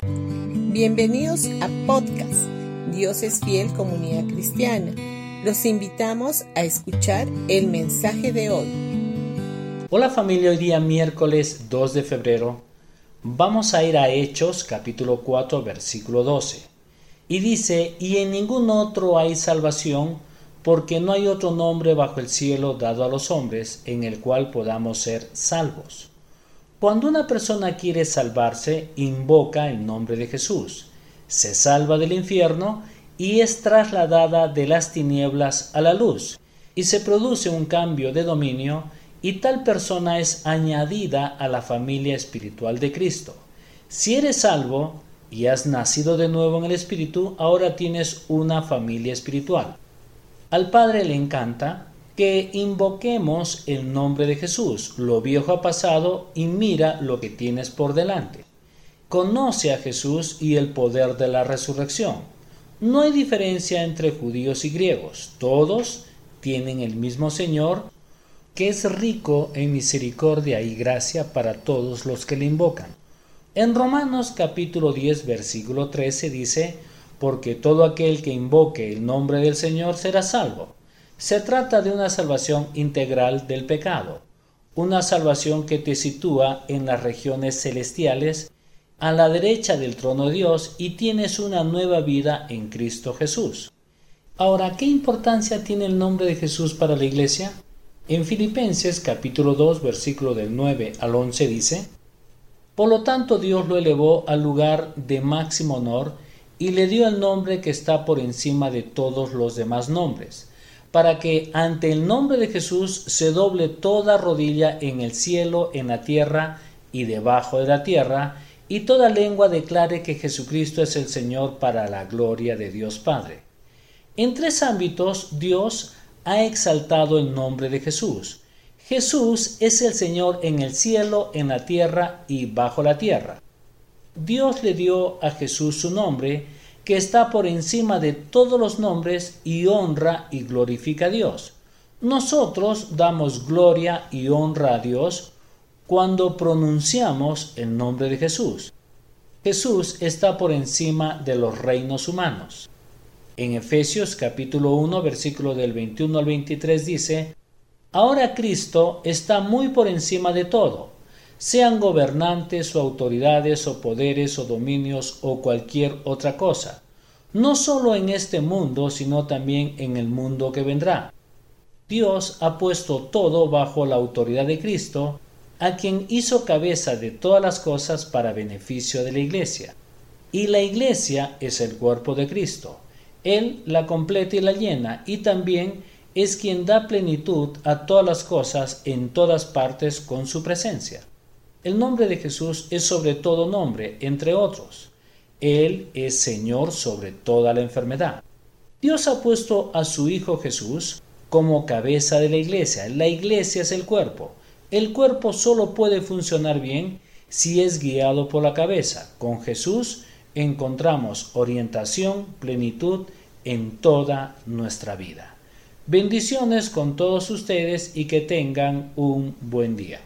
Bienvenidos a podcast Dios es fiel comunidad cristiana. Los invitamos a escuchar el mensaje de hoy. Hola familia, hoy día miércoles 2 de febrero vamos a ir a Hechos capítulo 4 versículo 12. Y dice, y en ningún otro hay salvación porque no hay otro nombre bajo el cielo dado a los hombres en el cual podamos ser salvos. Cuando una persona quiere salvarse, invoca el nombre de Jesús, se salva del infierno y es trasladada de las tinieblas a la luz, y se produce un cambio de dominio y tal persona es añadida a la familia espiritual de Cristo. Si eres salvo y has nacido de nuevo en el Espíritu, ahora tienes una familia espiritual. Al Padre le encanta que invoquemos el nombre de Jesús. Lo viejo ha pasado y mira lo que tienes por delante. Conoce a Jesús y el poder de la resurrección. No hay diferencia entre judíos y griegos. Todos tienen el mismo Señor, que es rico en misericordia y gracia para todos los que le invocan. En Romanos capítulo 10 versículo 13 dice, porque todo aquel que invoque el nombre del Señor será salvo. Se trata de una salvación integral del pecado, una salvación que te sitúa en las regiones celestiales, a la derecha del trono de Dios y tienes una nueva vida en Cristo Jesús. Ahora, ¿qué importancia tiene el nombre de Jesús para la iglesia? En Filipenses capítulo 2 versículo del 9 al 11 dice, Por lo tanto Dios lo elevó al lugar de máximo honor y le dio el nombre que está por encima de todos los demás nombres, para que ante el nombre de Jesús se doble toda rodilla en el cielo, en la tierra y debajo de la tierra, y toda lengua declare que Jesucristo es el Señor para la gloria de Dios Padre. En tres ámbitos Dios ha exaltado el nombre de Jesús. Jesús es el Señor en el cielo, en la tierra y bajo la tierra. Dios le dio a Jesús su nombre, que está por encima de todos los nombres y honra y glorifica a Dios. Nosotros damos gloria y honra a Dios cuando pronunciamos el nombre de Jesús. Jesús está por encima de los reinos humanos. En Efesios capítulo 1 versículo del 21 al 23 dice, Ahora Cristo está muy por encima de todo sean gobernantes o autoridades o poderes o dominios o cualquier otra cosa, no solo en este mundo, sino también en el mundo que vendrá. Dios ha puesto todo bajo la autoridad de Cristo, a quien hizo cabeza de todas las cosas para beneficio de la Iglesia. Y la Iglesia es el cuerpo de Cristo. Él la completa y la llena, y también es quien da plenitud a todas las cosas en todas partes con su presencia. El nombre de Jesús es sobre todo nombre, entre otros. Él es Señor sobre toda la enfermedad. Dios ha puesto a su Hijo Jesús como cabeza de la iglesia. La iglesia es el cuerpo. El cuerpo solo puede funcionar bien si es guiado por la cabeza. Con Jesús encontramos orientación, plenitud en toda nuestra vida. Bendiciones con todos ustedes y que tengan un buen día.